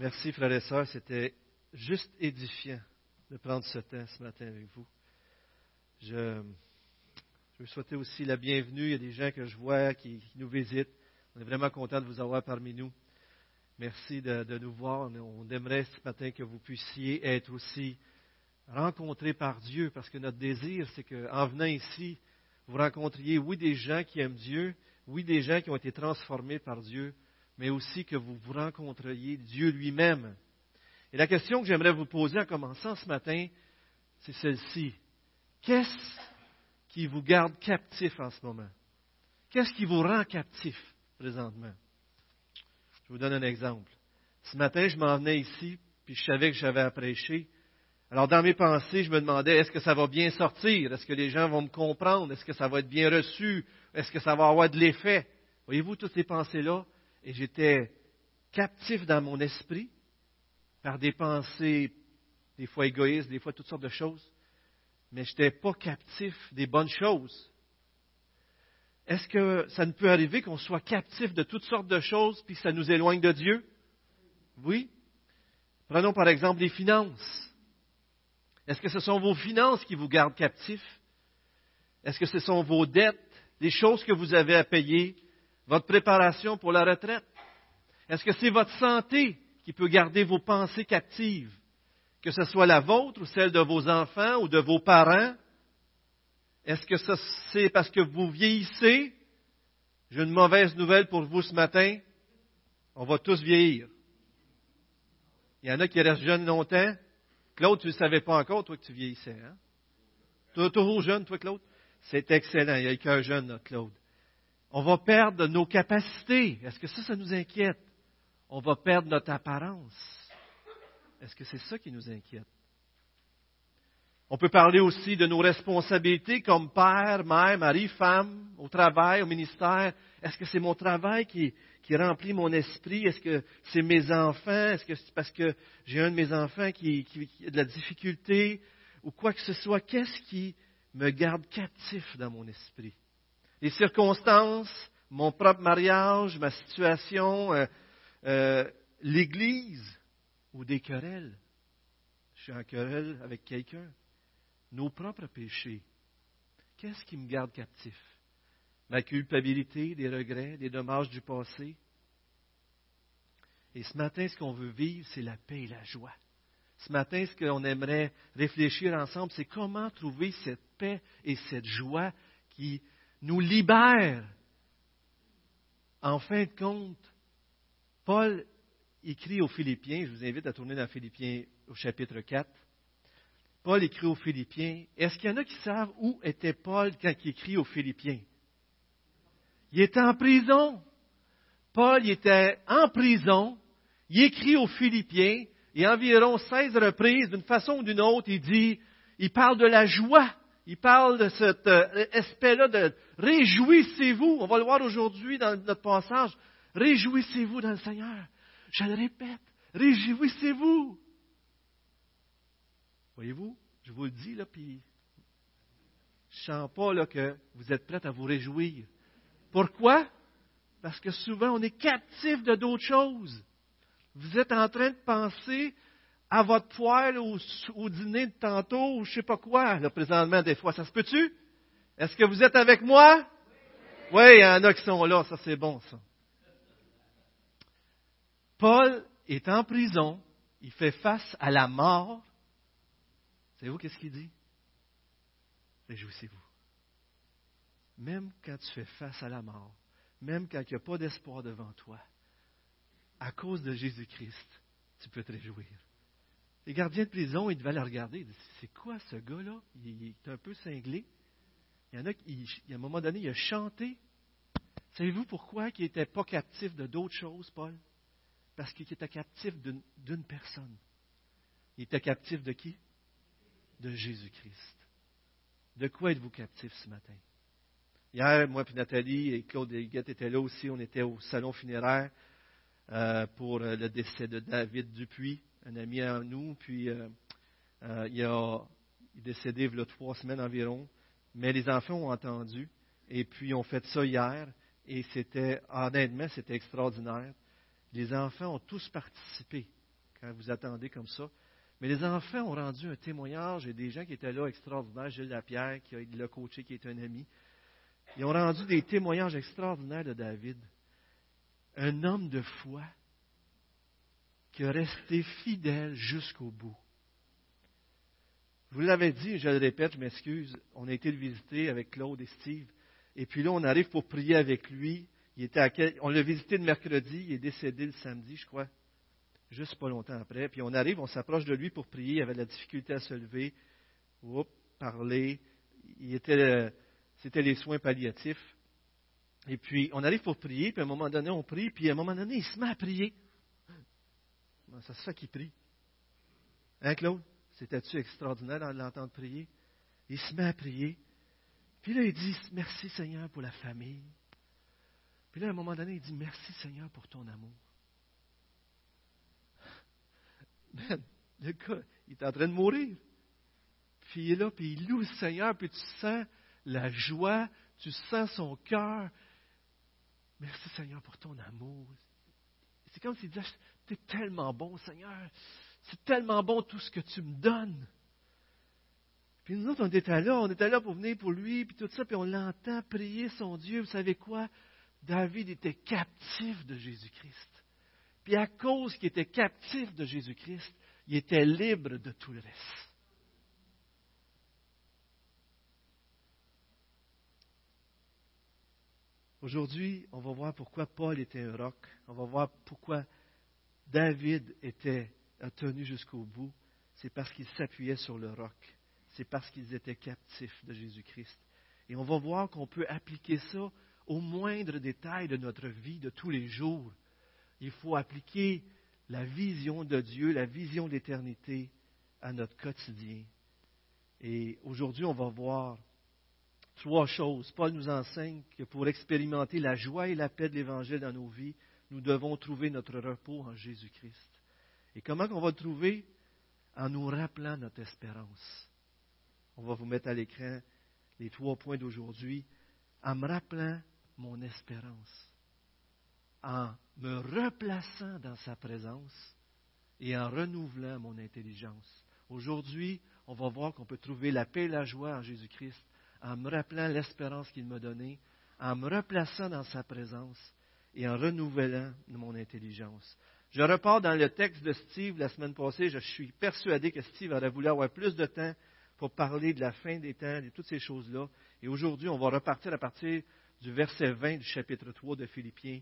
Merci, frères et sœurs. C'était juste édifiant de prendre ce temps ce matin avec vous. Je, je veux souhaiter aussi la bienvenue. Il y a des gens que je vois qui, nous visitent. On est vraiment content de vous avoir parmi nous. Merci de, de, nous voir. On aimerait ce matin que vous puissiez être aussi rencontrés par Dieu, parce que notre désir, c'est qu'en venant ici, vous rencontriez, oui, des gens qui aiment Dieu, oui, des gens qui ont été transformés par Dieu, mais aussi que vous vous rencontriez Dieu lui-même. Et la question que j'aimerais vous poser en commençant ce matin, c'est celle-ci. Qu'est-ce qui vous garde captif en ce moment? Qu'est-ce qui vous rend captif présentement? Je vous donne un exemple. Ce matin, je m'en venais ici, puis je savais que j'avais à prêcher. Alors, dans mes pensées, je me demandais, est-ce que ça va bien sortir? Est-ce que les gens vont me comprendre? Est-ce que ça va être bien reçu? Est-ce que ça va avoir de l'effet? Voyez-vous toutes ces pensées-là? Et j'étais captif dans mon esprit par des pensées, des fois égoïstes, des fois toutes sortes de choses, mais je n'étais pas captif des bonnes choses. Est-ce que ça ne peut arriver qu'on soit captif de toutes sortes de choses puis que ça nous éloigne de Dieu? Oui. Prenons par exemple les finances. Est-ce que ce sont vos finances qui vous gardent captifs? Est-ce que ce sont vos dettes, les choses que vous avez à payer, votre préparation pour la retraite? Est-ce que c'est votre santé qui peut garder vos pensées captives, que ce soit la vôtre ou celle de vos enfants ou de vos parents? Est-ce que c'est parce que vous vieillissez? J'ai une mauvaise nouvelle pour vous ce matin. On va tous vieillir. Il y en a qui restent jeunes longtemps. Claude, tu ne savais pas encore, toi, que tu vieillissais. Hein? Tu toujours jeune, toi, Claude? C'est excellent. Il n'y a qu'un jeune, notre Claude on va perdre nos capacités. Est-ce que ça, ça nous inquiète? On va perdre notre apparence. Est-ce que c'est ça qui nous inquiète? On peut parler aussi de nos responsabilités comme père, mère, mari, femme, au travail, au ministère. Est-ce que c'est mon travail qui, remplit mon esprit? Est-ce que c'est mes enfants? Est-ce que c'est parce que j'ai un de mes enfants qui, qui a de la difficulté? Ou quoi que ce soit, qu'est-ce qui me garde captif dans mon esprit? Les circonstances, mon propre mariage, ma situation, euh, euh, l'Église ou des querelles. Je suis en querelle avec quelqu'un. Nos propres péchés. Qu'est-ce qui me garde captif? Ma culpabilité, des regrets, des dommages du passé. Et ce matin, ce qu'on veut vivre, c'est la paix et la joie. Ce matin, ce qu'on aimerait réfléchir ensemble, c'est comment trouver cette paix et cette joie qui nous libère. En fin de compte, Paul écrit aux Philippiens, je vous invite à tourner dans Philippiens au chapitre 4. Paul écrit aux Philippiens. Est-ce qu'il y en a qui savent où était Paul quand il écrit aux Philippiens? Il était en prison. Paul il était en prison. Il écrit aux Philippiens et environ 16 reprises, d'une façon ou d'une autre, il dit, il parle de la joie il parle de cet euh, aspect-là de réjouissez-vous. On va le voir aujourd'hui dans notre passage. Réjouissez-vous dans le Seigneur. Je le répète, réjouissez-vous. Voyez-vous, je vous le dis, là, puis je ne sens pas là, que vous êtes prêts à vous réjouir. Pourquoi? Parce que souvent, on est captif de d'autres choses. Vous êtes en train de penser à votre poêle au, dîner de tantôt ou je sais pas quoi, là, présentement, des fois. Ça se peut-tu? Est-ce que vous êtes avec moi? Oui, il y en a qui sont là, ça c'est bon, ça. Paul est en prison, il fait face à la mort. Savez-vous qu'est-ce qu'il dit? Réjouissez-vous. Même quand tu fais face à la mort, même quand il n'y a pas d'espoir devant toi, à cause de Jésus-Christ, tu peux te réjouir. Les gardiens de prison, ils devaient le regarder. C'est quoi ce gars-là? Il est un peu cinglé. Il y en a qui, à un moment donné, il a chanté. Savez-vous pourquoi il n'était pas captif de d'autres choses, Paul? Parce qu'il était captif d'une personne. Il était captif de qui? De Jésus-Christ. De quoi êtes-vous captif ce matin? Hier, moi et Nathalie et Claude Guette étaient là aussi. On était au salon funéraire euh, pour le décès de David Dupuis un ami à nous, puis euh, euh, il, a, est décédé il y a trois semaines environ. Mais les enfants ont entendu, et puis ont fait ça hier, et c'était, honnêtement, c'était extraordinaire. Les enfants ont tous participé quand vous attendez comme ça. Mais les enfants ont rendu un témoignage, et des gens qui étaient là extraordinaires, Gilles Lapierre, qui l'a coaché, qui est un ami, ils ont rendu des témoignages extraordinaires de David. Un homme de foi qui a resté fidèle jusqu'au bout. Vous l'avais dit, je le répète, je m'excuse, on a été le visiter avec Claude et Steve, et puis là, on arrive pour prier avec lui. Il était on l'a visité le mercredi, il est décédé le samedi, je crois juste pas longtemps après. Puis on arrive, on s'approche de lui pour prier. Il avait de la difficulté à se lever, Oups, parler. Il était, c'était les soins palliatifs. Et puis on arrive pour prier, puis à un moment donné, on prie, puis à un moment donné, il se met à prier. Ça se fait qu'il prie. Hein, Claude? C'était-tu extraordinaire de l'entendre prier? Il se met à prier. Puis là, il dit Merci Seigneur pour la famille. Puis là, à un moment donné, il dit Merci Seigneur pour ton amour. le gars, il est en train de mourir. Puis il est là, puis il loue le Seigneur, puis tu sens la joie, tu sens son cœur. Merci Seigneur pour ton amour. C'est comme s'il disait, tu es tellement bon Seigneur, c'est tellement bon tout ce que tu me donnes. Puis nous autres, on était là, on était là pour venir pour lui, puis tout ça, puis on l'entend prier son Dieu. Vous savez quoi? David était captif de Jésus-Christ. Puis à cause qu'il était captif de Jésus-Christ, il était libre de tout le reste. Aujourd'hui, on va voir pourquoi Paul était un roc. On va voir pourquoi David était tenu jusqu'au bout. C'est parce qu'il s'appuyait sur le roc. C'est parce qu'ils étaient captifs de Jésus-Christ. Et on va voir qu'on peut appliquer ça au moindre détail de notre vie de tous les jours il faut appliquer la vision de Dieu, la vision de l'éternité à notre quotidien. Et aujourd'hui, on va voir trois choses. Paul nous enseigne que pour expérimenter la joie et la paix de l'Évangile dans nos vies, nous devons trouver notre repos en Jésus-Christ. Et comment on va le trouver? En nous rappelant notre espérance. On va vous mettre à l'écran les trois points d'aujourd'hui. En me rappelant mon espérance en me replaçant dans sa présence et en renouvelant mon intelligence. Aujourd'hui, on va voir qu'on peut trouver la paix et la joie en Jésus-Christ en me rappelant l'espérance qu'il m'a donnée, en me replaçant dans sa présence et en renouvelant mon intelligence. Je repars dans le texte de Steve la semaine passée. Je suis persuadé que Steve aurait voulu avoir plus de temps pour parler de la fin des temps, de toutes ces choses-là. Et aujourd'hui, on va repartir à partir du verset 20 du chapitre 3 de Philippiens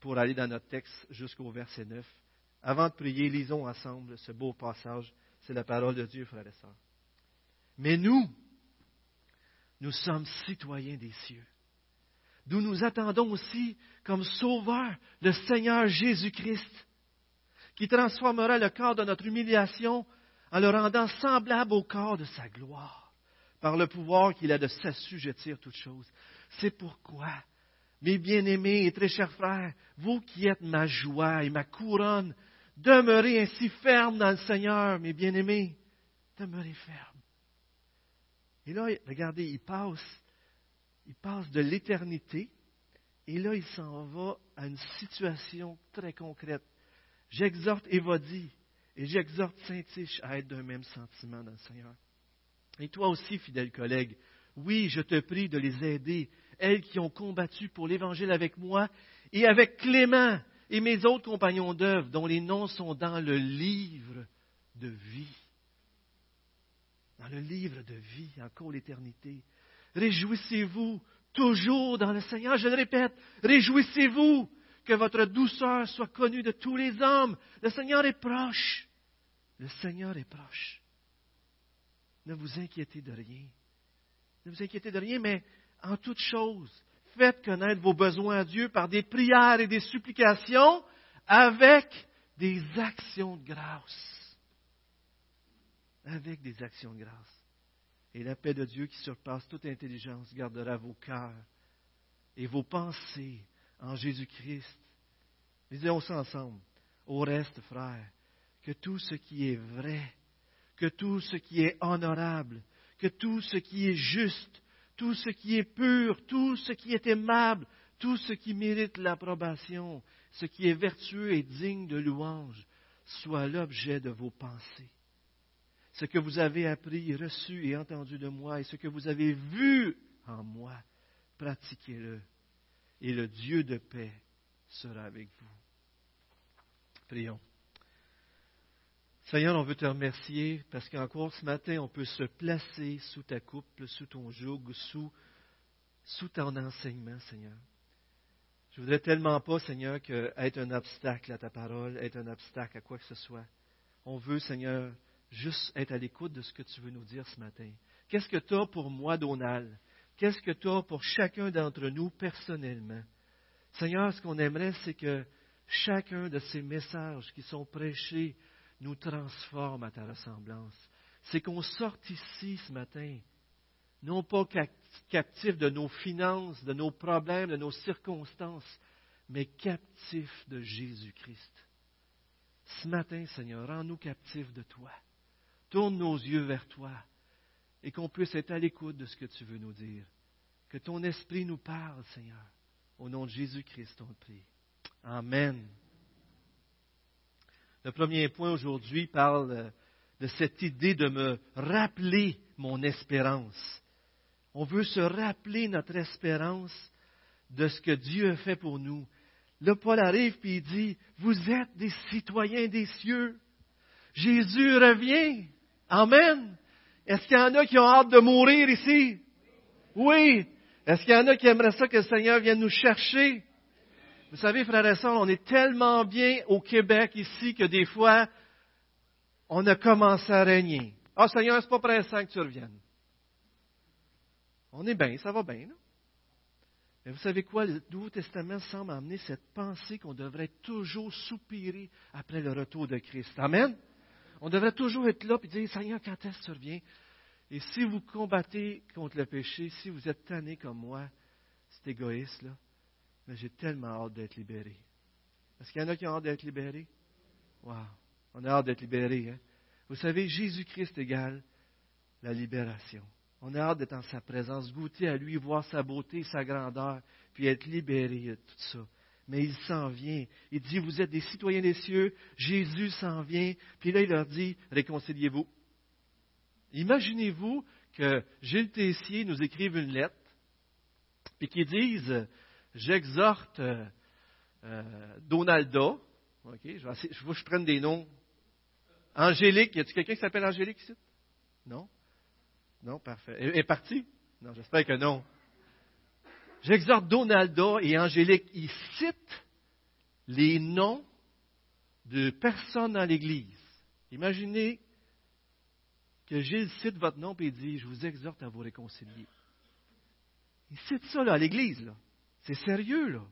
pour aller dans notre texte jusqu'au verset 9. Avant de prier, lisons ensemble ce beau passage. C'est la parole de Dieu, frères et sœurs. Mais nous, nous sommes citoyens des cieux, d'où nous attendons aussi comme sauveur le Seigneur Jésus-Christ, qui transformera le corps de notre humiliation en le rendant semblable au corps de sa gloire, par le pouvoir qu'il a de s'assujettir toutes choses. C'est pourquoi mes bien-aimés et très chers frères, vous qui êtes ma joie et ma couronne, demeurez ainsi fermes dans le Seigneur, mes bien-aimés. Demeurez fermes. Et là, regardez, il passe, il passe de l'éternité, et là, il s'en va à une situation très concrète. J'exhorte Évodie et j'exhorte Saint-Tiche à être d'un même sentiment dans le Seigneur. Et toi aussi, fidèle collègue, oui, je te prie de les aider elles qui ont combattu pour l'Évangile avec moi, et avec Clément et mes autres compagnons d'œuvre, dont les noms sont dans le livre de vie. Dans le livre de vie, encore l'éternité. Réjouissez-vous toujours dans le Seigneur. Je le répète, réjouissez-vous que votre douceur soit connue de tous les hommes. Le Seigneur est proche. Le Seigneur est proche. Ne vous inquiétez de rien. Ne vous inquiétez de rien, mais en toute chose, faites connaître vos besoins à Dieu par des prières et des supplications avec des actions de grâce. Avec des actions de grâce. Et la paix de Dieu qui surpasse toute intelligence gardera vos cœurs et vos pensées en Jésus-Christ. Lisons ça ensemble. Au reste, frères, que tout ce qui est vrai, que tout ce qui est honorable, que tout ce qui est juste, tout ce qui est pur, tout ce qui est aimable, tout ce qui mérite l'approbation, ce qui est vertueux et digne de louange, soit l'objet de vos pensées. Ce que vous avez appris, reçu et entendu de moi, et ce que vous avez vu en moi, pratiquez-le, et le Dieu de paix sera avec vous. Prions. Seigneur, on veut te remercier parce qu'encore ce matin, on peut se placer sous ta coupe, sous ton joug, sous, sous ton enseignement, Seigneur. Je voudrais tellement pas, Seigneur, que être un obstacle à ta parole, être un obstacle à quoi que ce soit. On veut, Seigneur, juste être à l'écoute de ce que tu veux nous dire ce matin. Qu'est-ce que tu as pour moi, Donald? Qu'est-ce que tu as pour chacun d'entre nous personnellement? Seigneur, ce qu'on aimerait, c'est que chacun de ces messages qui sont prêchés nous transforme à ta ressemblance. C'est qu'on sorte ici ce matin, non pas captifs de nos finances, de nos problèmes, de nos circonstances, mais captifs de Jésus-Christ. Ce matin, Seigneur, rends-nous captifs de toi. Tourne nos yeux vers toi et qu'on puisse être à l'écoute de ce que tu veux nous dire. Que ton esprit nous parle, Seigneur. Au nom de Jésus-Christ, on prie. Amen. Le premier point aujourd'hui parle de cette idée de me rappeler mon espérance. On veut se rappeler notre espérance de ce que Dieu a fait pour nous. Là, Paul arrive et il dit, vous êtes des citoyens des cieux. Jésus revient. Amen. Est-ce qu'il y en a qui ont hâte de mourir ici? Oui. Est-ce qu'il y en a qui aimeraient ça que le Seigneur vienne nous chercher? Vous savez, frères et sœurs, on est tellement bien au Québec ici que des fois, on a commencé à régner. Ah, Seigneur, c'est pas pressant que tu reviennes. On est bien, ça va bien. Mais vous savez quoi? Le Nouveau Testament semble amener cette pensée qu'on devrait toujours soupirer après le retour de Christ. Amen? On devrait toujours être là et dire, Seigneur, quand est-ce que tu reviens? Et si vous combattez contre le péché, si vous êtes tanné comme moi, c'est égoïste, là, mais j'ai tellement hâte d'être libéré. Est-ce qu'il y en a qui ont hâte d'être libérés? Wow! On a hâte d'être libéré. Hein? Vous savez, Jésus-Christ égale la libération. On a hâte d'être en sa présence, goûter à lui, voir sa beauté, sa grandeur, puis être libéré de tout ça. Mais il s'en vient. Il dit, vous êtes des citoyens des cieux, Jésus s'en vient. Puis là, il leur dit, réconciliez-vous. Imaginez-vous que Gilles Tessier nous écrive une lettre, puis qu'il dise, j'exhorte euh, euh, Donalda, je, vais je veux que je prenne des noms. Angélique, y a-t-il quelqu'un qui s'appelle Angélique ici? Non? Non, parfait. Elle est partie? Non, j'espère que non. J'exhorte Donalda et Angélique. Ils citent les noms de personnes dans l'Église. Imaginez que Gilles cite votre nom et dit Je vous exhorte à vous réconcilier. Il cite ça là, à l'Église. Là. C'est sérieux, là.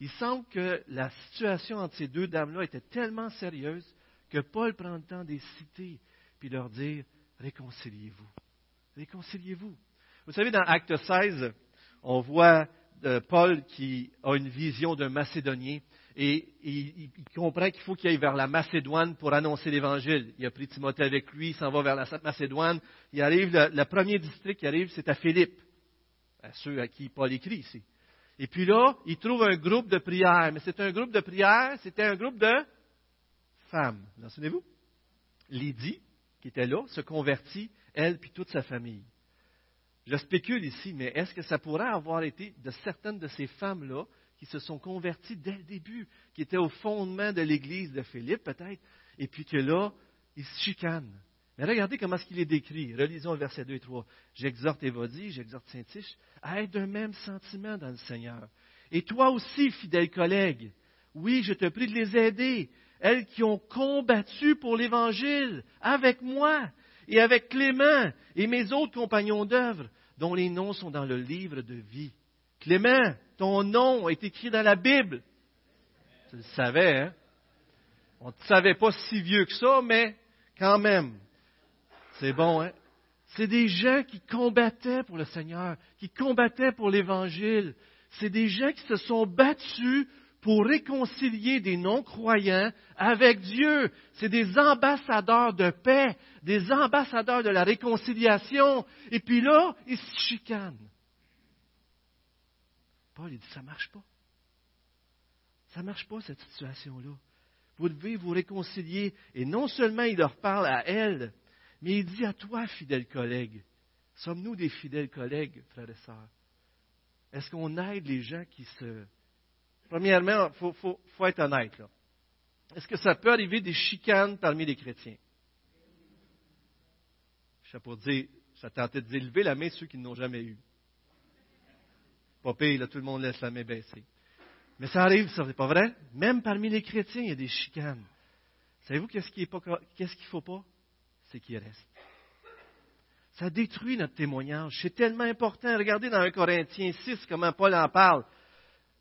Il semble que la situation entre ces deux dames-là était tellement sérieuse que Paul prend le temps de les citer puis leur dire Réconciliez-vous. Réconciliez-vous. Vous savez, dans Acte 16, on voit euh, Paul qui a une vision d'un Macédonien et, il, comprend qu'il faut qu'il aille vers la Macédoine pour annoncer l'Évangile. Il a pris Timothée avec lui, il s'en va vers la Macédoine. Il arrive, le, premier district qui arrive, c'est à Philippe, à ceux à qui Paul écrit ici. Et puis là, il trouve un groupe de prière. Mais c'est un groupe de prière, c'était un groupe de femmes. Vous souvenez-vous? Lydie, qui était là, se convertit, elle puis toute sa famille. Je spécule ici, mais est-ce que ça pourrait avoir été de certaines de ces femmes-là qui se sont converties dès le début, qui étaient au fondement de l'église de Philippe, peut-être, et puis que là, ils se chicanent? Mais regardez comment est-ce qu'il est décrit. Relisons le verset 2 et 3. J'exhorte Évodie, j'exhorte Saint-Tiche à être d'un même sentiment dans le Seigneur. Et toi aussi, fidèle collègue, oui, je te prie de les aider, elles qui ont combattu pour l'Évangile avec moi et avec Clément et mes autres compagnons d'œuvre, dont les noms sont dans le livre de vie. Clément, ton nom est écrit dans la Bible. Tu le savais, hein? On ne savait pas si vieux que ça, mais quand même. C'est bon, hein? C'est des gens qui combattaient pour le Seigneur, qui combattaient pour l'Évangile. C'est des gens qui se sont battus pour réconcilier des non-croyants avec Dieu. C'est des ambassadeurs de paix, des ambassadeurs de la réconciliation. Et puis là, ils se chicanent. Paul, il dit, ça ne marche pas. Ça ne marche pas, cette situation-là. Vous devez vous réconcilier. Et non seulement il leur parle à elle, mais il dit à toi, fidèle collègue, sommes-nous des fidèles collègues, frères et sœurs? Est-ce qu'on aide les gens qui se... Premièrement, il faut, être honnête. Est-ce que ça peut arriver des chicanes parmi les chrétiens? Je sais pas dire, ça tentait d'élever la main ceux qui n'ont jamais eu. Pas pire, là, tout le monde laisse la main baisser. Mais ça arrive, ça, c'est pas vrai? Même parmi les chrétiens, il y a des chicanes. Savez-vous qu'est-ce qu'il ne faut pas? C'est qu'il reste. Ça détruit notre témoignage. C'est tellement important. Regardez dans 1 Corinthiens 6 comment Paul en parle.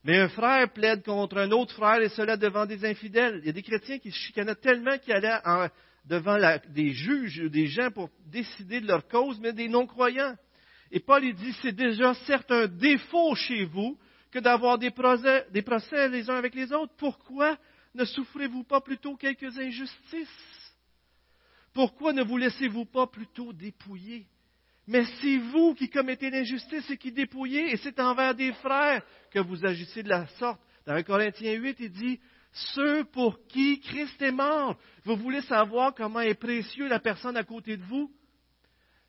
Mais un frère plaide contre un autre frère et cela devant des infidèles. Il y a des chrétiens qui se chicanaient tellement qu'ils allaient devant des juges ou des gens pour décider de leur cause, mais des non-croyants. Et Paul il dit, c'est déjà certes un défaut chez vous que d'avoir des procès, des procès les uns avec les autres. Pourquoi ne souffrez-vous pas plutôt quelques injustices? Pourquoi ne vous laissez-vous pas plutôt dépouiller? Mais c'est vous qui commettez l'injustice et qui dépouillez, et c'est envers des frères que vous agissez de la sorte. Dans 1 Corinthiens 8, il dit, ceux pour qui Christ est mort. Vous voulez savoir comment est précieux la personne à côté de vous?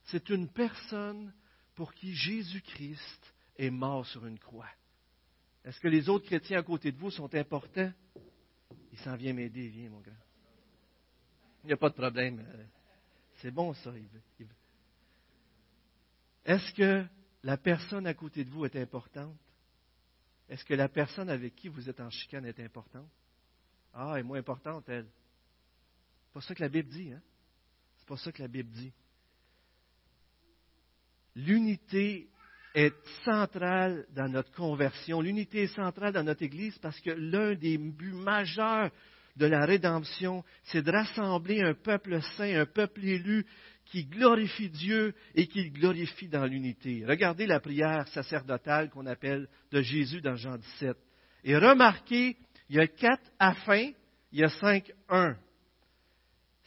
C'est une personne pour qui Jésus-Christ est mort sur une croix. Est-ce que les autres chrétiens à côté de vous sont importants? Il s'en vient m'aider, viens, mon grand. Il n'y a pas de problème. C'est bon, ça. Est-ce que la personne à côté de vous est importante? Est-ce que la personne avec qui vous êtes en chicane est importante? Ah, elle est moins importante, elle. C'est pas ça que la Bible dit, hein? C'est pas ça que la Bible dit. L'unité est centrale dans notre conversion. L'unité est centrale dans notre Église parce que l'un des buts majeurs de la rédemption, c'est de rassembler un peuple saint, un peuple élu qui glorifie Dieu et qui le glorifie dans l'unité. Regardez la prière sacerdotale qu'on appelle de Jésus dans Jean 17. Et remarquez, il y a quatre afin, il y a cinq un.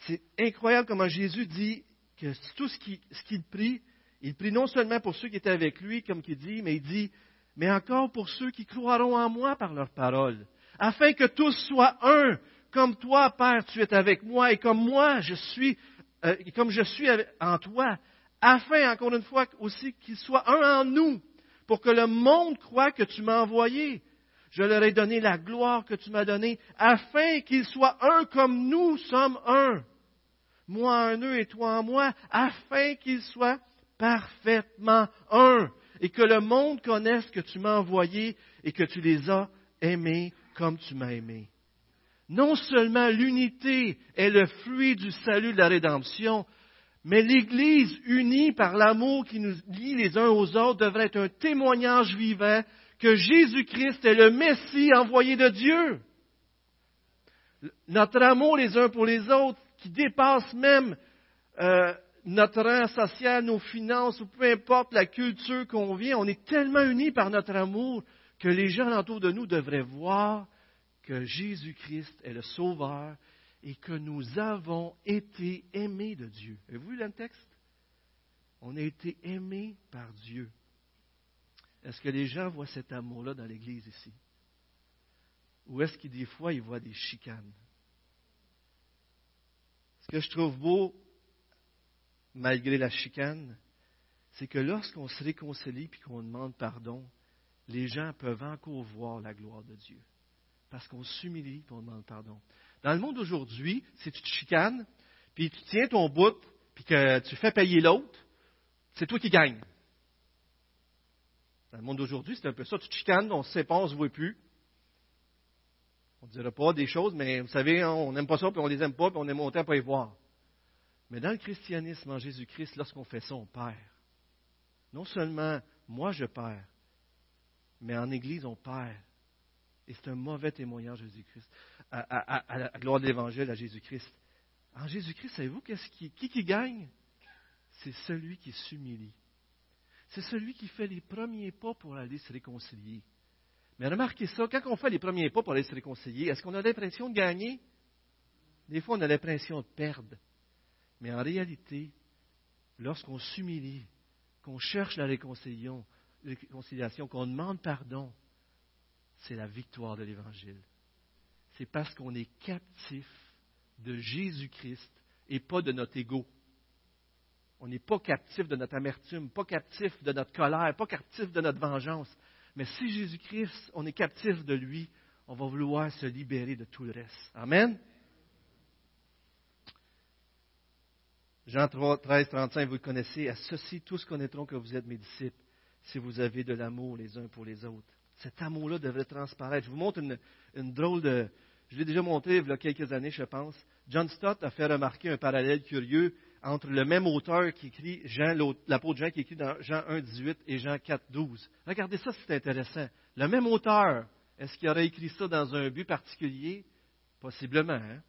C'est incroyable comment Jésus dit que tout ce qu'il prie, il prie non seulement pour ceux qui étaient avec lui, comme il dit, mais il dit, mais encore pour ceux qui croiront en moi par leur parole, afin que tous soient un, comme toi, Père, tu es avec moi, et comme moi, je suis euh, comme je suis en toi, afin, encore une fois, aussi qu'il soit un en nous, pour que le monde croit que tu m'as envoyé. Je leur ai donné la gloire que tu m'as donnée, afin qu'ils soient un comme nous sommes un. Moi en eux et toi en moi, afin qu'ils soient parfaitement un, et que le monde connaisse que tu m'as envoyé et que tu les as aimés comme tu m'as aimé. Non seulement l'unité est le fruit du salut de la rédemption, mais l'Église unie par l'amour qui nous lie les uns aux autres devrait être un témoignage vivant que Jésus-Christ est le Messie envoyé de Dieu. Notre amour les uns pour les autres, qui dépasse même euh, notre rang social, nos finances, ou peu importe la culture qu'on vient, on est tellement unis par notre amour que les gens autour de nous devraient voir que Jésus-Christ est le Sauveur et que nous avons été aimés de Dieu. Avez-vous vu le texte? On a été aimés par Dieu. Est-ce que les gens voient cet amour-là dans l'Église ici? Ou est-ce que des fois, ils voient des chicanes? Ce que je trouve beau, malgré la chicane, c'est que lorsqu'on se réconcilie et qu'on demande pardon, les gens peuvent encore voir la gloire de Dieu parce qu'on s'humilie et on demande pardon. Dans le monde d'aujourd'hui, si tu te chicanes, puis tu tiens ton bout, puis que tu fais payer l'autre, c'est toi qui gagnes. Dans le monde d'aujourd'hui, c'est un peu ça. Tu te chicanes, on se sépare, on ne se voit plus. On ne dira pas des choses, mais vous savez, on n'aime pas ça, puis on ne les aime pas, puis on est monté à pas y voir. Mais dans le christianisme, en Jésus-Christ, lorsqu'on fait ça, on perd. Non seulement moi je perds, mais en Église, on perd. Et c'est un mauvais témoignage à Jésus-Christ, à, la gloire de l'Évangile à Jésus-Christ. En Jésus-Christ, savez-vous qui, qui, qui gagne? C'est celui qui s'humilie. C'est celui qui fait les premiers pas pour aller se réconcilier. Mais remarquez ça, quand on fait les premiers pas pour aller se réconcilier, est-ce qu'on a l'impression de gagner? Des fois, on a l'impression de perdre. Mais en réalité, lorsqu'on s'humilie, qu'on cherche la réconciliation, qu'on demande pardon, c'est la victoire de l'Évangile. c'est parce qu'on est captif de Jésus-Christ et pas de notre ego. On n'est pas captif de notre amertume, pas captif de notre colère, pas captif de notre vengeance. Mais si Jésus-Christ, on est captif de lui, on va vouloir se libérer de tout le reste. Amen? Jean 3, 13, 35, vous le connaissez. À ceci, tous connaîtront que vous êtes mes disciples si vous avez de l'amour les uns pour les autres. Cet amour-là devrait transparaître. Je vous montre une, drôle de. Je l'ai déjà montré il y a quelques années, je pense. John Stott a fait remarquer un parallèle curieux entre le même auteur qui écrit Jean, l'apôtre Jean qui écrit dans Jean 1, 18 et Jean 4, 12. Regardez ça, c'est intéressant. Le même auteur, est-ce qu'il aurait écrit ça dans un but particulier? Possiblement. Hein?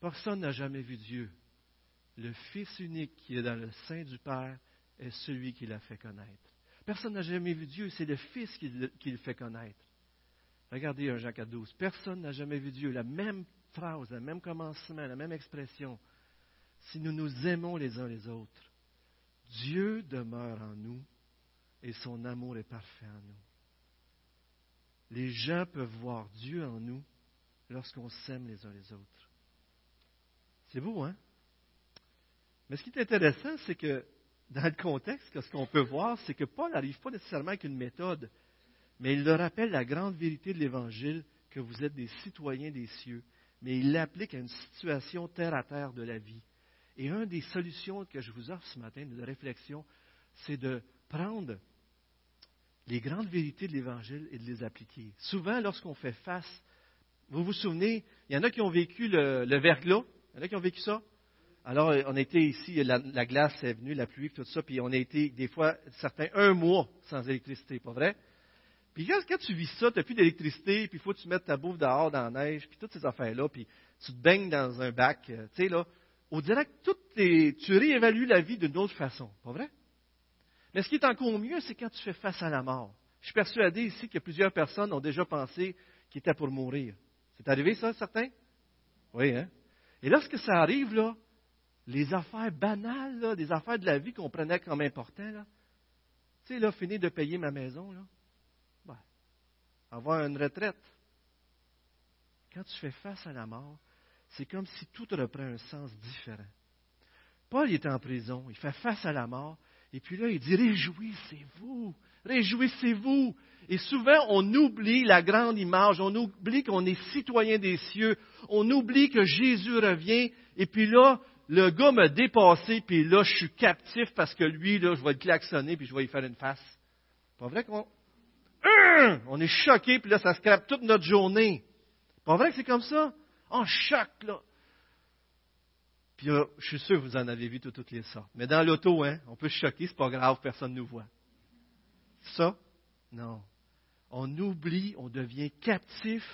Personne n'a jamais vu Dieu. Le Fils unique qui est dans le sein du Père est celui qui l'a fait connaître. Personne n'a jamais vu Dieu, c'est le Fils qui le, fait connaître. Regardez un Jean 4, 12. Personne n'a jamais vu Dieu. La même phrase, le même commencement, la même expression. Si nous nous aimons les uns les autres, Dieu demeure en nous et son amour est parfait en nous. Les gens peuvent voir Dieu en nous lorsqu'on s'aime les uns les autres. C'est beau, hein? Mais ce qui est intéressant, c'est que dans le contexte, ce qu'on peut voir, c'est que Paul n'arrive pas nécessairement avec une méthode, mais il leur rappelle la grande vérité de l'Évangile, que vous êtes des citoyens des cieux, mais il l'applique à une situation terre à terre de la vie. Et une des solutions que je vous offre ce matin de réflexion, c'est de prendre les grandes vérités de l'Évangile et de les appliquer. Souvent, lorsqu'on fait face, vous vous souvenez, il y en a qui ont vécu le, le verglas, il y en a qui ont vécu ça? Alors, on était ici, la, glace est venue, la pluie, tout ça, puis on a été, des fois, certains, un mois sans électricité, pas vrai? Puis quand, tu vis ça, tu n'as plus d'électricité, puis il faut que tu mettes ta bouffe dehors dans la neige, puis toutes ces affaires-là, puis tu te baignes dans un bac, euh, tu sais, là, au direct, tout tu réévalues la vie d'une autre façon, pas vrai? Mais ce qui est encore mieux, c'est quand tu fais face à la mort. Je suis persuadé ici que plusieurs personnes ont déjà pensé qu'ils étaient pour mourir. C'est arrivé ça, certains? Oui, hein? Et lorsque ça arrive, là, les affaires banales, là, des affaires de la vie qu'on prenait comme importantes, tu sais, là, finir de payer ma maison, là, avoir une retraite. Quand tu fais face à la mort, c'est comme si tout reprend un sens différent. Paul est en prison, il fait face à la mort, et puis là, il dit, réjouissez-vous, réjouissez-vous. Et souvent, on oublie la grande image, on oublie qu'on est citoyen des cieux, on oublie que Jésus revient, et puis là, le gars m'a dépassé, puis là, je suis captif parce que lui, là, je vais le klaxonner, puis je vais lui faire une face. Pas vrai qu'on... Hein? On est choqué, puis là, ça scrape toute notre journée. Pas vrai que c'est comme ça? En choc, là. Puis euh, je suis sûr que vous en avez vu toutes, les sortes. Mais dans l'auto, hein, on peut se choquer, c'est pas grave, personne ne nous voit. Ça, non. On oublie, on devient captif,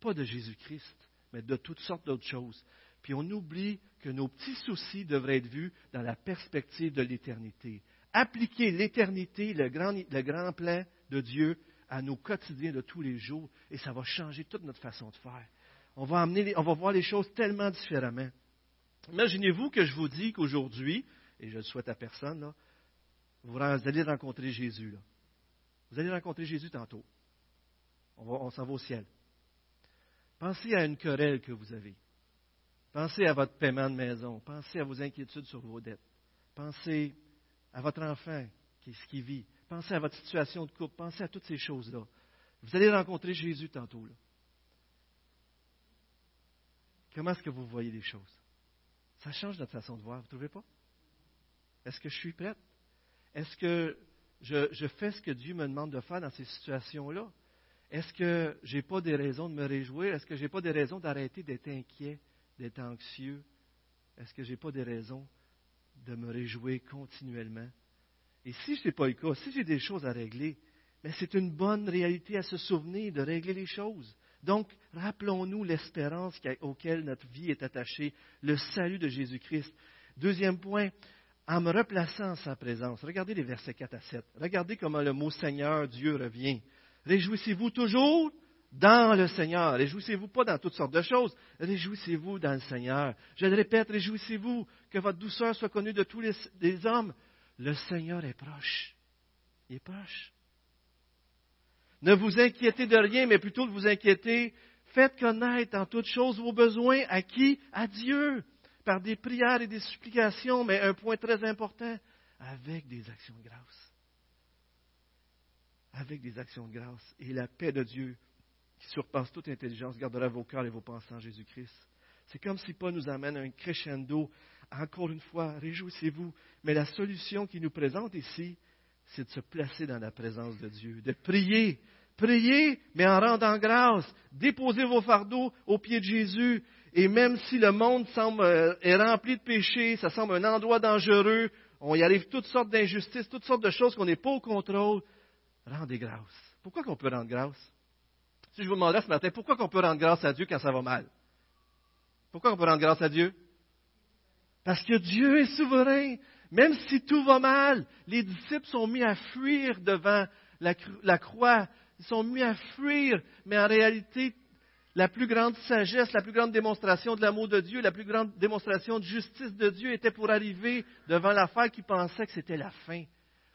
pas de Jésus-Christ, mais de toutes sortes d'autres choses. Puis on oublie que nos petits soucis devraient être vus dans la perspective de l'éternité. Appliquer l'éternité, le grand, le grand plan de Dieu à nos quotidiens de tous les jours, et ça va changer toute notre façon de faire. On va, amener, on va voir les choses tellement différemment. Imaginez-vous que je vous dis qu'aujourd'hui, et je le souhaite à personne, vous allez rencontrer Jésus. Vous allez rencontrer Jésus tantôt. On s'en va au ciel. Pensez à une querelle que vous avez. Pensez à votre paiement de maison. Pensez à vos inquiétudes sur vos dettes. Pensez à votre enfant, ce qui vit. Pensez à votre situation de couple. Pensez à toutes ces choses-là. Vous allez rencontrer Jésus tantôt. Comment est-ce que vous voyez les choses? Ça change notre façon de voir, vous ne trouvez pas? Est-ce que je suis prête? Est-ce que je, fais ce que Dieu me demande de faire dans ces situations-là? Est-ce que je n'ai pas des raisons de me réjouir? Est-ce que je n'ai pas des raisons d'arrêter d'être inquiet, d'être anxieux? Est-ce que je n'ai pas des raisons de me réjouir continuellement? Et si ce n'est pas le cas, si j'ai des choses à régler, mais c'est une bonne réalité à se souvenir de régler les choses. Donc, rappelons-nous l'espérance auquel notre vie est attachée, le salut de Jésus-Christ. Deuxième point, en me replaçant en sa présence. Regardez les versets 4 à 7. Regardez comment le mot Seigneur, Dieu revient. Réjouissez-vous toujours dans le Seigneur. Réjouissez-vous pas dans toutes sortes de choses. Réjouissez-vous dans le Seigneur. Je le répète, réjouissez-vous que votre douceur soit connue de tous les, les hommes. Le Seigneur est proche. Il est proche. Ne vous inquiétez de rien, mais plutôt de vous inquiéter, Faites connaître en toutes choses vos besoins à qui À Dieu, par des prières et des supplications, mais un point très important, avec des actions de grâce. Avec des actions de grâce. Et la paix de Dieu, qui surpasse toute intelligence, gardera vos cœurs et vos pensées en Jésus-Christ. C'est comme si Paul nous amène un crescendo. Encore une fois, réjouissez-vous. Mais la solution qu'il nous présente ici, c'est de se placer dans la présence de Dieu, de prier. Priez, mais en rendant grâce. Déposez vos fardeaux aux pieds de Jésus. Et même si le monde semble, euh, est rempli de péchés, ça semble un endroit dangereux, on y arrive toutes sortes d'injustices, toutes sortes de choses qu'on n'est pas au contrôle, rendez grâce. Pourquoi qu'on peut rendre grâce? Si je vous demandais ce matin, pourquoi qu'on peut rendre grâce à Dieu quand ça va mal? Pourquoi on peut rendre grâce à Dieu? Parce que Dieu est souverain. Même si tout va mal, les disciples sont mis à fuir devant la, croix. Ils sont mis à fuir, mais en réalité, la plus grande sagesse, la plus grande démonstration de l'amour de Dieu, la plus grande démonstration de justice de Dieu était pour arriver devant l'affaire qui pensait que c'était la fin.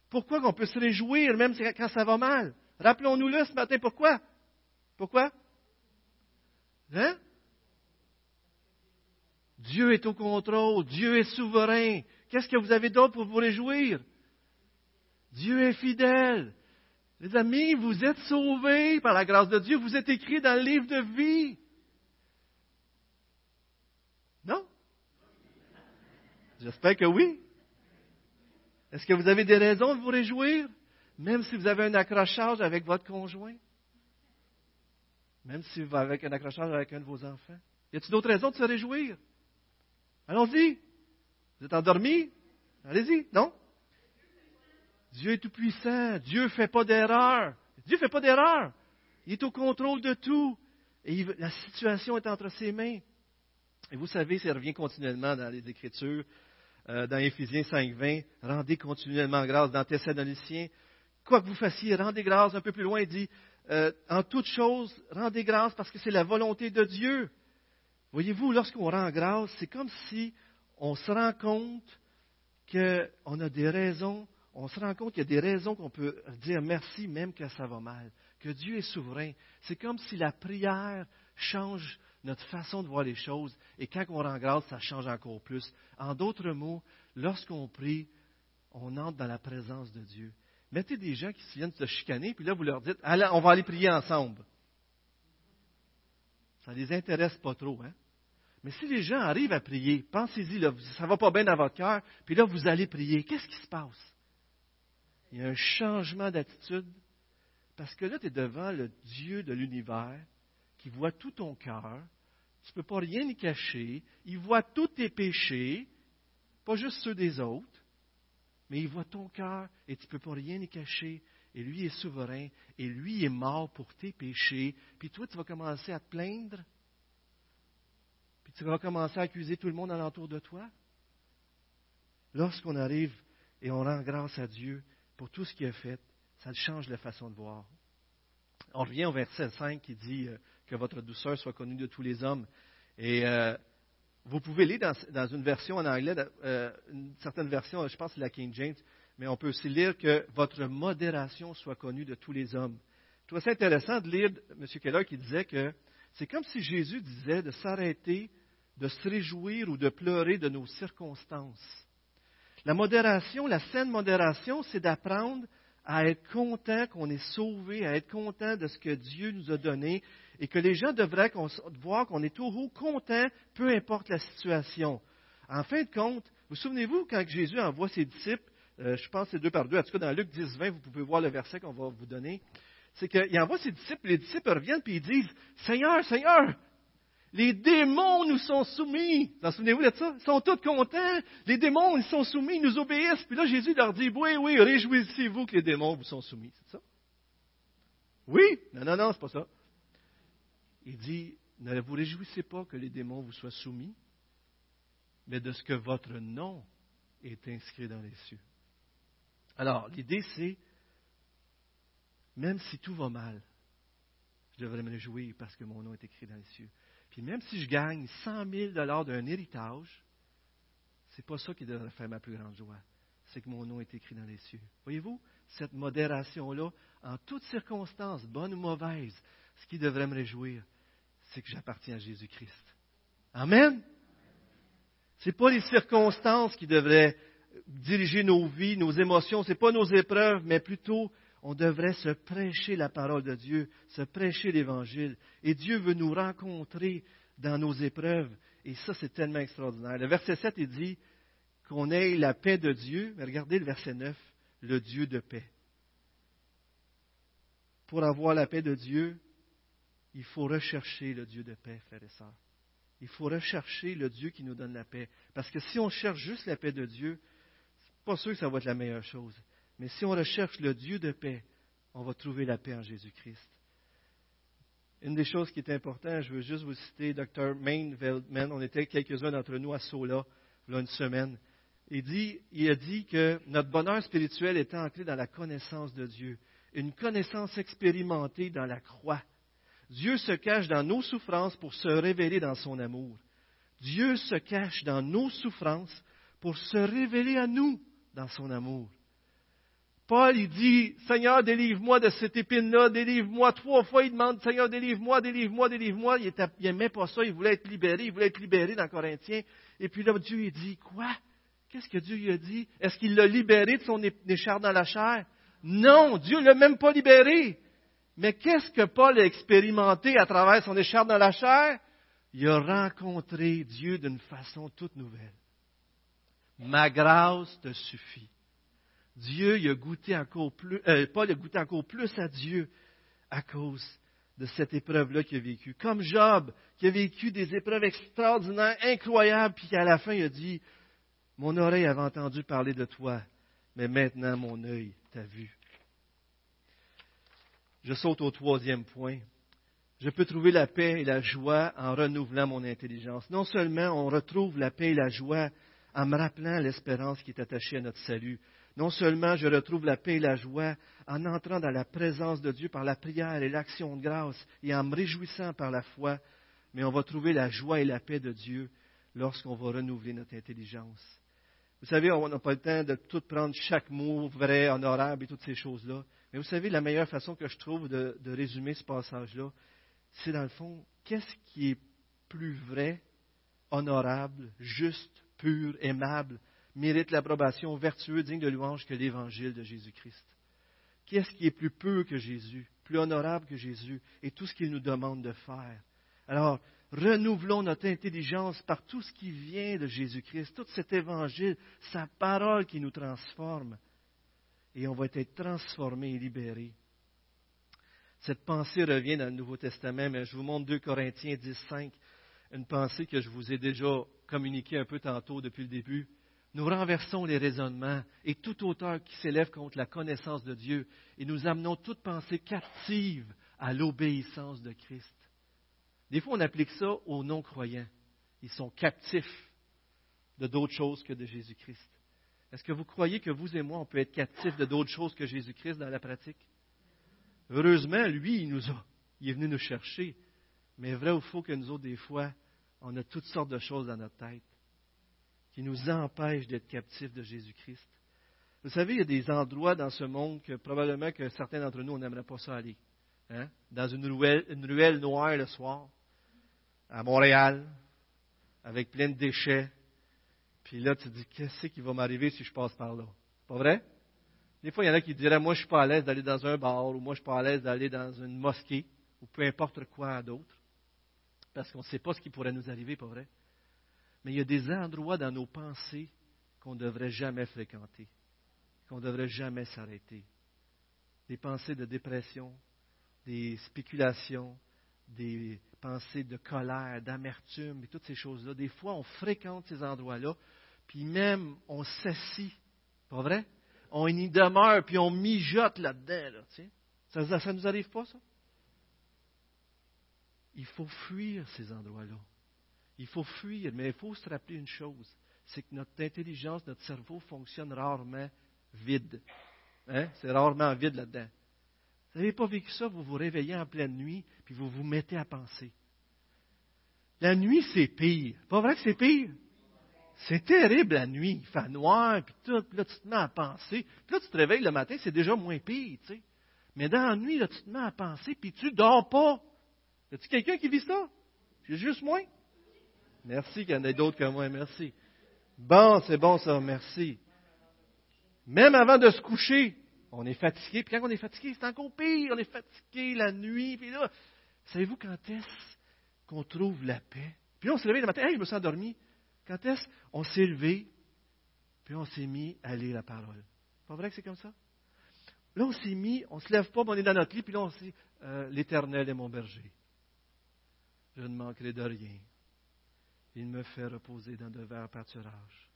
Pourquoi qu'on peut se réjouir même quand ça va mal? Rappelons-nous-le ce matin. Pourquoi? Pourquoi? Hein? Dieu est au contrôle, Dieu est souverain. Qu'est-ce que vous avez d'autre pour vous réjouir? Dieu est fidèle. Les amis, vous êtes sauvés par la grâce de Dieu, vous êtes écrits dans le livre de vie. Non? J'espère que oui. Est-ce que vous avez des raisons de vous réjouir, même si vous avez un accrochage avec votre conjoint? Même si vous avez un accrochage avec un de vos enfants. Y a-t-il d'autres raisons de se réjouir? Allons-y. Vous êtes endormis? Allez-y, non? Dieu est tout-puissant. Dieu ne fait pas d'erreur. Dieu ne fait pas d'erreur. Il est au contrôle de tout. Et la situation est entre ses mains. Et vous savez, ça revient continuellement dans les Écritures, euh, dans Éphésiens 5.20, rendez continuellement grâce. Dans Thessaloniciens, quoi que vous fassiez, rendez grâce. Un peu plus loin, il dit, euh, en toute chose, rendez grâce parce que c'est la volonté de Dieu. Voyez-vous, lorsqu'on rend grâce, c'est comme si on se rend compte qu'on a des raisons, on se rend compte qu'il y a des raisons qu'on peut dire merci même quand ça va mal, que Dieu est souverain. C'est comme si la prière change notre façon de voir les choses et quand on rend grâce, ça change encore plus. En d'autres mots, lorsqu'on prie, on entre dans la présence de Dieu. Mettez des gens qui viennent se chicaner, puis là, vous leur dites, allez, on va aller prier ensemble. Ça ne les intéresse pas trop. Hein? Mais si les gens arrivent à prier, pensez-y, ça ne va pas bien dans votre cœur, puis là, vous allez prier, qu'est-ce qui se passe? Il y a un changement d'attitude, parce que là, tu es devant le Dieu de l'univers qui voit tout ton cœur, tu ne peux pas rien y cacher, il voit tous tes péchés, pas juste ceux des autres, mais il voit ton cœur et tu ne peux pas rien y cacher. Et lui est souverain et lui est mort pour tes péchés. Puis toi, tu vas commencer à te plaindre. Puis tu vas commencer à accuser tout le monde alentour de toi. Lorsqu'on arrive et on rend grâce à Dieu pour tout ce qu'il a fait, ça change la façon de voir. On revient au verset 5 qui dit euh, que votre douceur soit connue de tous les hommes. Et euh, vous pouvez lire dans, une version en anglais, euh, une certaine version, je pense c'est la King James, mais on peut aussi lire que votre modération soit connue de tous les hommes. Je trouve ça intéressant de lire M. Keller qui disait que c'est comme si Jésus disait de s'arrêter, de se réjouir ou de pleurer de nos circonstances. La modération, la saine modération, c'est d'apprendre à être content qu'on est sauvé, à être content de ce que Dieu nous a donné et que les gens devraient voir qu'on est toujours content, peu importe la situation. En fin de compte, vous souvenez-vous quand Jésus envoie ses disciples, euh, je pense c'est deux par deux, en tout cas dans Luc 10, 20, vous pouvez voir le verset qu'on va vous donner, c'est qu'il envoie ses disciples, les disciples reviennent et ils disent, Seigneur, Seigneur, les démons nous sont soumis. Vous souvenez-vous de ça? Ils sont tous contents. Les démons, ils sont soumis, ils nous obéissent. Puis là, Jésus leur dit, oui, oui, réjouissez-vous que les démons vous sont soumis. C'est ça? Oui? Non, non, non, c'est pas ça. Il dit, ne vous réjouissez pas que les démons vous soient soumis, mais de ce que votre nom est inscrit dans les cieux. Alors, l'idée, c'est, même si tout va mal, je devrais me réjouir parce que mon nom est écrit dans les cieux. Puis même si je gagne 100 000 d'un héritage, ce n'est pas ça qui devrait faire ma plus grande joie. C'est que mon nom est écrit dans les cieux. Voyez-vous, cette modération-là, en toutes circonstances, bonnes ou mauvaises, ce qui devrait me réjouir, c'est que j'appartiens à Jésus-Christ. Amen. Ce n'est pas les circonstances qui devraient diriger nos vies, nos émotions, ce n'est pas nos épreuves, mais plutôt on devrait se prêcher la parole de Dieu, se prêcher l'Évangile. Et Dieu veut nous rencontrer dans nos épreuves. Et ça, c'est tellement extraordinaire. Le verset 7, il dit qu'on ait la paix de Dieu. Mais regardez le verset 9, le Dieu de paix. Pour avoir la paix de Dieu, il faut rechercher le Dieu de paix, frères et sœurs. Il faut rechercher le Dieu qui nous donne la paix. Parce que si on cherche juste la paix de Dieu, c'est pas sûr que ça va être la meilleure chose. Mais si on recherche le Dieu de paix, on va trouver la paix en Jésus-Christ. Une des choses qui est importante, je veux juste vous citer Dr. Maine Veldman. On était quelques-uns d'entre nous à Sola, il y a une semaine. Il, dit, il a dit que notre bonheur spirituel est ancré dans la connaissance de Dieu, une connaissance expérimentée dans la croix. Dieu se cache dans nos souffrances pour se révéler dans son amour. Dieu se cache dans nos souffrances pour se révéler à nous dans son amour. Paul, il dit, Seigneur, délivre-moi de cette épine-là, délivre-moi. Trois fois, il demande, Seigneur, délivre-moi, délivre-moi, délivre-moi. Il n'aimait pas ça, il voulait être libéré, il voulait être libéré dans Corinthiens. Et puis là, Dieu, il dit, quoi? Qu'est-ce que Dieu lui a dit? Est-ce qu'il l'a libéré de son écharpe dans la chair? Non, Dieu ne l'a même pas libéré. Mais qu'est-ce que Paul a expérimenté à travers son écharpe dans la chair? Il a rencontré Dieu d'une façon toute nouvelle. Ma grâce te suffit. Dieu, il a goûté encore plus, euh, Paul a goûté encore plus à Dieu à cause de cette épreuve-là qu'il a vécue. Comme Job, qui a vécu des épreuves extraordinaires, incroyables, puis à la fin, il a dit, mon oreille avait entendu parler de toi, mais maintenant mon œil t'a vu. Je saute au troisième point. Je peux trouver la paix et la joie en renouvelant mon intelligence. Non seulement on retrouve la paix et la joie en me rappelant l'espérance qui est attachée à notre salut, non seulement je retrouve la paix et la joie en entrant dans la présence de Dieu par la prière et l'action de grâce et en me réjouissant par la foi, mais on va trouver la joie et la paix de Dieu lorsqu'on va renouveler notre intelligence. Vous savez, on n'a pas le temps de tout prendre chaque mot vrai, honorable et toutes ces choses-là. Mais vous savez, la meilleure façon que je trouve de, résumer ce passage-là, c'est dans le fond, qu'est-ce qui est plus vrai, honorable, juste, pur, aimable, mérite l'approbation, vertueux, digne de louange que l'évangile de Jésus-Christ. Qu'est-ce qui est plus peu que Jésus, plus honorable que Jésus, et tout ce qu'il nous demande de faire? Alors, renouvelons notre intelligence par tout ce qui vient de Jésus-Christ, tout cet évangile, sa parole qui nous transforme, et on va être transformé et libéré. Cette pensée revient dans le Nouveau Testament, mais je vous montre 2 Corinthiens 10, 5, une pensée que je vous ai déjà communiquée un peu tantôt depuis le début nous renversons les raisonnements et toute hauteur qui s'élève contre la connaissance de Dieu et nous amenons toute pensée captive à l'obéissance de Christ. Des fois, on applique ça aux non-croyants. Ils sont captifs de d'autres choses que de Jésus-Christ. Est-ce que vous croyez que vous et moi, on peut être captifs de d'autres choses que Jésus-Christ dans la pratique? Heureusement, lui, il nous a, il est venu nous chercher. Mais vrai ou faux que nous autres, des fois, on a toutes sortes de choses dans notre tête qui nous empêche d'être captifs de Jésus-Christ. Vous savez, il y a des endroits dans ce monde que probablement que certains d'entre nous, on n'aimerait pas ça aller. Hein? Dans une ruelle, noire le soir, à Montréal, avec plein de déchets. Puis là, tu te dis, qu'est-ce qui va m'arriver si je passe par là? Pas vrai? Des fois, il y en a qui diraient, moi, je suis pas à l'aise d'aller dans un bar, ou moi, je suis pas à l'aise d'aller dans une mosquée, ou peu importe quoi d'autre. Parce qu'on ne sait pas ce qui pourrait nous arriver, pas vrai? Mais il y a des endroits dans nos pensées qu'on ne devrait jamais fréquenter, qu'on ne devrait jamais s'arrêter. Des pensées de dépression, des spéculations, des pensées de colère, d'amertume toutes ces choses-là. Des fois, on fréquente ces endroits-là, puis même on s'assit, pas vrai? On y demeure, puis on mijote là-dedans. ça ne nous arrive pas, ça? Il faut fuir ces endroits-là. Il faut fuir, mais il faut se rappeler une chose, c'est que notre intelligence, notre cerveau fonctionne rarement vide. Hein? C'est rarement vide là-dedans. Vous n'avez pas vécu ça, vous vous réveillez en pleine nuit, puis vous vous mettez à penser. La nuit, c'est pire. Pas vrai que c'est pire? C'est terrible la nuit. Il fait noir, puis tout. Puis là, tu te mets à penser. Puis là, tu te réveilles le matin, c'est déjà moins pire, tu sais. Mais dans la nuit, là, tu te mets à penser, puis tu dors pas. Y a-t-il quelqu'un qui vit ça? C'est juste moi? Merci qu'il y en ait d'autres que moi, merci. Bon, c'est bon ça, merci. Même avant de se coucher, on est fatigué. Puis quand on est fatigué, c'est encore pire. On est fatigué la nuit. Puis là, savez-vous quand est-ce qu'on trouve la paix? Puis on s'est levé le matin. Hey, je me suis endormi. Quand est-ce qu'on s'est levé, puis on s'est mis à lire la parole? Pas vrai que c'est comme ça? Là, on s'est mis, on se lève pas, mais on est dans notre lit, puis là, on s'est euh, L'Éternel est mon berger. Je ne manquerai de rien. Il me fait reposer dans de verts pâturages.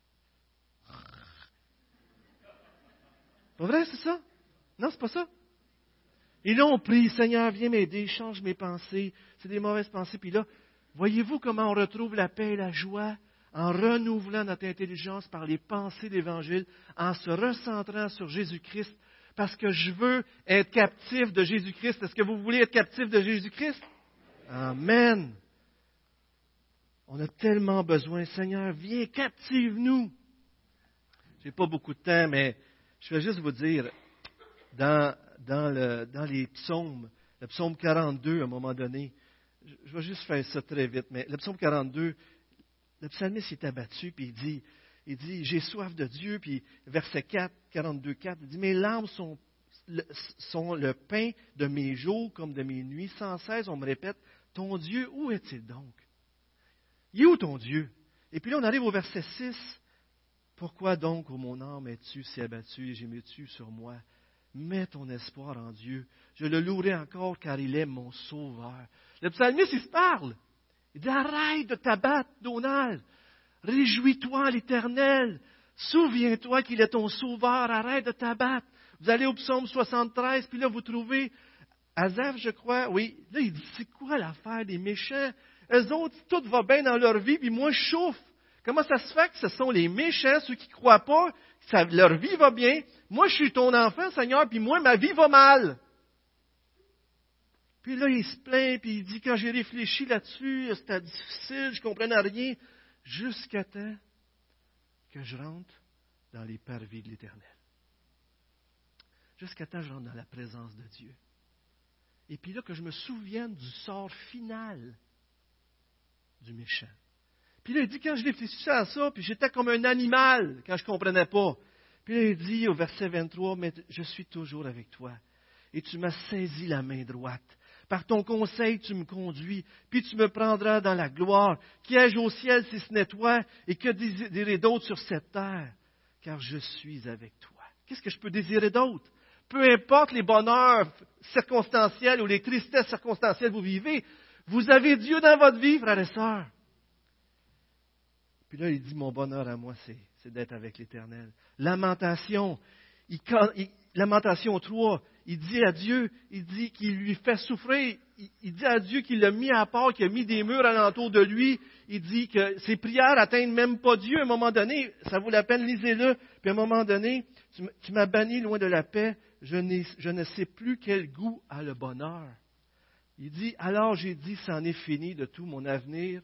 Pas vrai, c'est ça? Non, c'est pas ça. Et là, on prie, Seigneur, viens m'aider, change mes pensées. C'est des mauvaises pensées. Puis là, voyez-vous comment on retrouve la paix et la joie? En renouvelant notre intelligence par les pensées d'Évangile, en se recentrant sur Jésus-Christ, parce que je veux être captif de Jésus-Christ. Est-ce que vous voulez être captif de Jésus-Christ? Amen. On a tellement besoin. Seigneur, viens, captive-nous. Je n'ai pas beaucoup de temps, mais je vais juste vous dire, dans, dans, les psaumes, le psaume 42, à un moment donné, je, vais juste faire ça très vite, mais le psaume 42, le psalmiste est abattu, puis il dit, il dit, j'ai soif de Dieu, puis verset 4, 42, 4, il dit, mes larmes sont le, sont le pain de mes jours comme de mes nuits. Sans cesse, on me répète, ton Dieu, où est-il donc? Il est où ton Dieu? Et puis là, on arrive au verset 6. Pourquoi donc, ô mon âme, es-tu si abattu et gémis-tu sur moi? Mets ton espoir en Dieu. Je le louerai encore car il est mon sauveur. Le psalmiste, il se parle. Il dit, arrête de t'abattre, Donald. Réjouis-toi l'Éternel. Souviens-toi qu'il est ton sauveur. Arrête de t'abattre. Vous allez au psaume 73, puis là, vous trouvez Azaf, je crois, oui. Là, il dit, c'est quoi l'affaire des méchants? Eux autres, tout va bien dans leur vie, puis moi, je chauffe. Comment ça se fait que ce sont les méchants, ceux qui ne croient pas, que leur vie va bien? Moi, je suis ton enfant, Seigneur, puis moi, ma vie va mal. Puis là, il se plaint, puis il dit, quand j'ai réfléchi là-dessus, c'était difficile, je ne comprenais rien, jusqu'à temps que je rentre dans les parvis de l'Éternel. Jusqu'à temps que je rentre dans la présence de Dieu. Et puis là, que je me souvienne du sort final du méchant. Puis là, il dit, quand je réfléchissais à ça, puis j'étais comme un animal quand je ne comprenais pas. Puis là, il dit au verset 23, mais je suis toujours avec toi. Et tu m'as saisi la main droite. Par ton conseil, tu me conduis, puis tu me prendras dans la gloire. Qui ai-je au ciel si ce n'est toi? Et que désirer d'autre sur cette terre? Car je suis avec toi. Qu'est-ce que je peux désirer d'autre? Peu importe les bonheurs circonstanciels ou les tristesses circonstancielles que vous vivez, vous avez Dieu dans votre vie, frères et sœurs. Puis là, il dit, mon bonheur à moi, c'est d'être avec l'Éternel. Lamentation, Lamentation 3, il dit à Dieu, il dit qu'il lui fait souffrir, il, dit à Dieu qu'il l'a mis à part, qu'il a mis des murs alentour de lui, il dit que ses prières n'atteignent même pas Dieu. À un moment donné, ça vaut la peine, lisez-le, puis à un moment donné, tu, m'as banni loin de la paix, je, je ne sais plus quel goût a le bonheur. Il dit, alors j'ai dit, c'en est fini de tout mon avenir,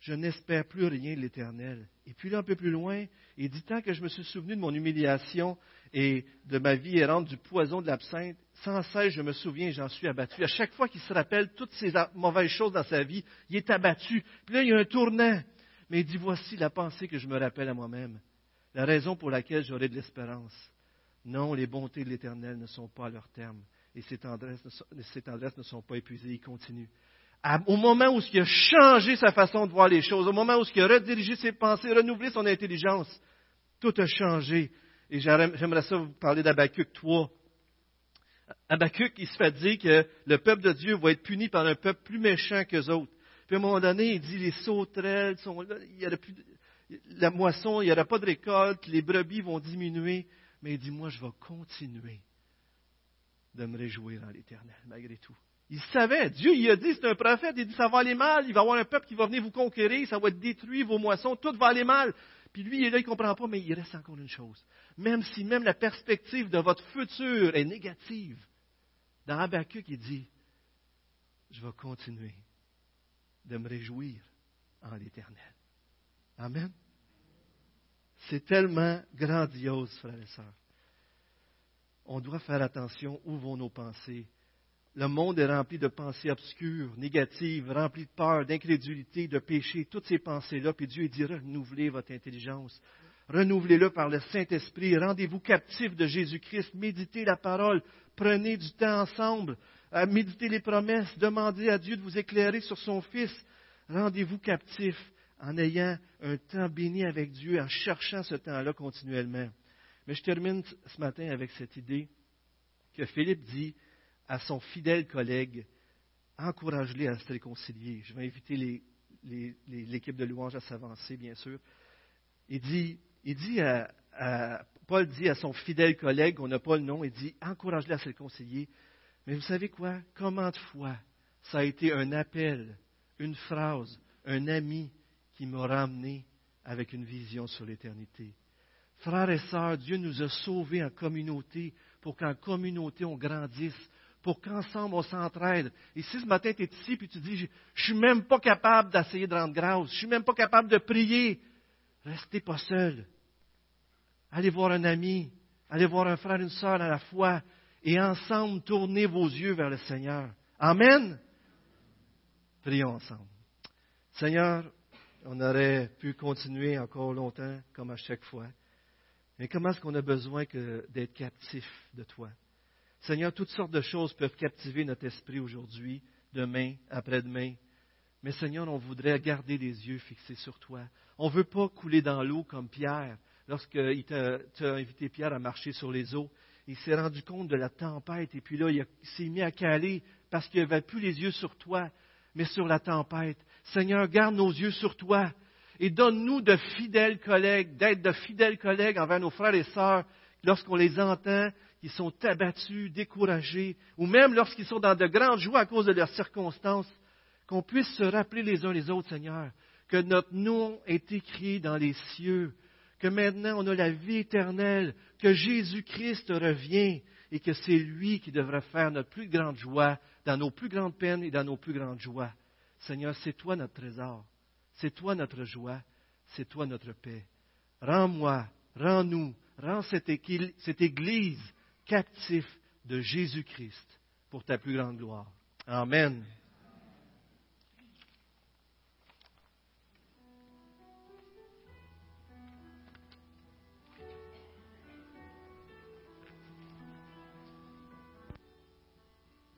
je n'espère plus rien de l'Éternel. Et puis là, un peu plus loin, il dit, tant que je me suis souvenu de mon humiliation et de ma vie errante, du poison de l'absinthe, sans cesse, je me souviens, j'en suis abattu. À chaque fois qu'il se rappelle toutes ces mauvaises choses dans sa vie, il est abattu. Puis là, il y a un tournant. Mais il dit, voici la pensée que je me rappelle à moi-même, la raison pour laquelle j'aurai de l'espérance. Non, les bontés de l'Éternel ne sont pas à leur terme et ses tendresses, ne sont pas épuisées. Il continue. au moment où il a changé sa façon de voir les choses, au moment où il a redirigé ses pensées, renouvelé son intelligence, tout a changé. Et j'aimerais ça vous parler d'Abacuc 3. Habacuc, il se fait dire que le peuple de Dieu va être puni par un peuple plus méchant qu'eux autres. Puis à un moment donné, il dit les sauterelles sont là, il y a plus, la moisson, il n'y aura pas de récolte, les brebis vont diminuer. Mais il dit, moi, je vais continuer de me réjouir dans l'éternel, malgré tout. Il savait, Dieu il a dit, c'est un prophète, il dit, ça va aller mal, il va y avoir un peuple qui va venir vous conquérir, ça va être détruit, vos moissons, tout va aller mal. Puis lui, il est là, il ne comprend pas, mais il reste encore une chose. Même si même la perspective de votre futur est négative, dans Habakkuk, il dit, je vais continuer de me réjouir en l'éternel. Amen. C'est tellement grandiose, frères et sœurs on doit faire attention où vont nos pensées. le monde est rempli de pensées obscures, négatives, remplies de peur, d'incrédulité, de péché, toutes ces pensées-là, puis Dieu dit, renouvelez votre intelligence, renouvelez-le par le Saint-Esprit, rendez-vous captifs de Jésus-Christ, méditez la parole, prenez du temps ensemble, euh, méditez les promesses, demandez à Dieu de vous éclairer sur son Fils, rendez-vous captifs en ayant un temps béni avec Dieu, en cherchant ce temps-là continuellement. Mais je termine ce matin avec cette idée que Philippe dit à son fidèle collègue, encourage-les à se réconcilier. Je vais inviter l'équipe de louange à s'avancer, bien sûr. Il dit, Paul dit à son fidèle collègue, on n'a pas le nom, il dit, encourage-les à se réconcilier. Mais vous savez quoi? Comment de fois ça a été un appel, une phrase, un ami qui m'a ramené avec une vision sur l'éternité? Frères et sœurs, Dieu nous a sauvés en communauté pour qu'en communauté on grandisse, pour qu'ensemble on s'entraide. Et si ce matin tu es ici et tu dis, je ne suis même pas capable d'essayer de rendre grâce, je ne suis même pas capable de prier, restez pas seul. Allez voir un ami, allez voir un frère, une sœur à la foi, et ensemble tournez vos yeux vers le Seigneur. Amen. Prions ensemble. Seigneur, on aurait pu continuer encore longtemps, comme à chaque fois. Mais comment est-ce qu'on a besoin d'être captif de toi? Seigneur, toutes sortes de choses peuvent captiver notre esprit aujourd'hui, demain, après-demain. Mais Seigneur, on voudrait garder les yeux fixés sur toi. On ne veut pas couler dans l'eau comme Pierre. Lorsqu'il t'a invité Pierre à marcher sur les eaux, il s'est rendu compte de la tempête et puis là, il s'est mis à caler parce qu'il n'avait plus les yeux sur toi, mais sur la tempête. Seigneur, garde nos yeux sur toi et donne-nous de fidèles collègues, d'être de fidèles collègues envers nos frères et sœurs lorsqu'on les entend, qu'ils sont abattus, découragés, ou même lorsqu'ils sont dans de grandes joies à cause de leurs circonstances, qu'on puisse se rappeler les uns les autres, Seigneur, que notre nom est écrit dans les cieux, que maintenant on a la vie éternelle, que Jésus-Christ revient et que c'est lui qui devrait faire notre plus grande joie dans nos plus grandes peines et dans nos plus grandes joies. Seigneur, c'est toi notre trésor, c'est toi notre joie, c'est toi notre paix. Rends-moi, rends-nous, rends cette, Église captif de Jésus-Christ pour ta plus grande gloire. Amen.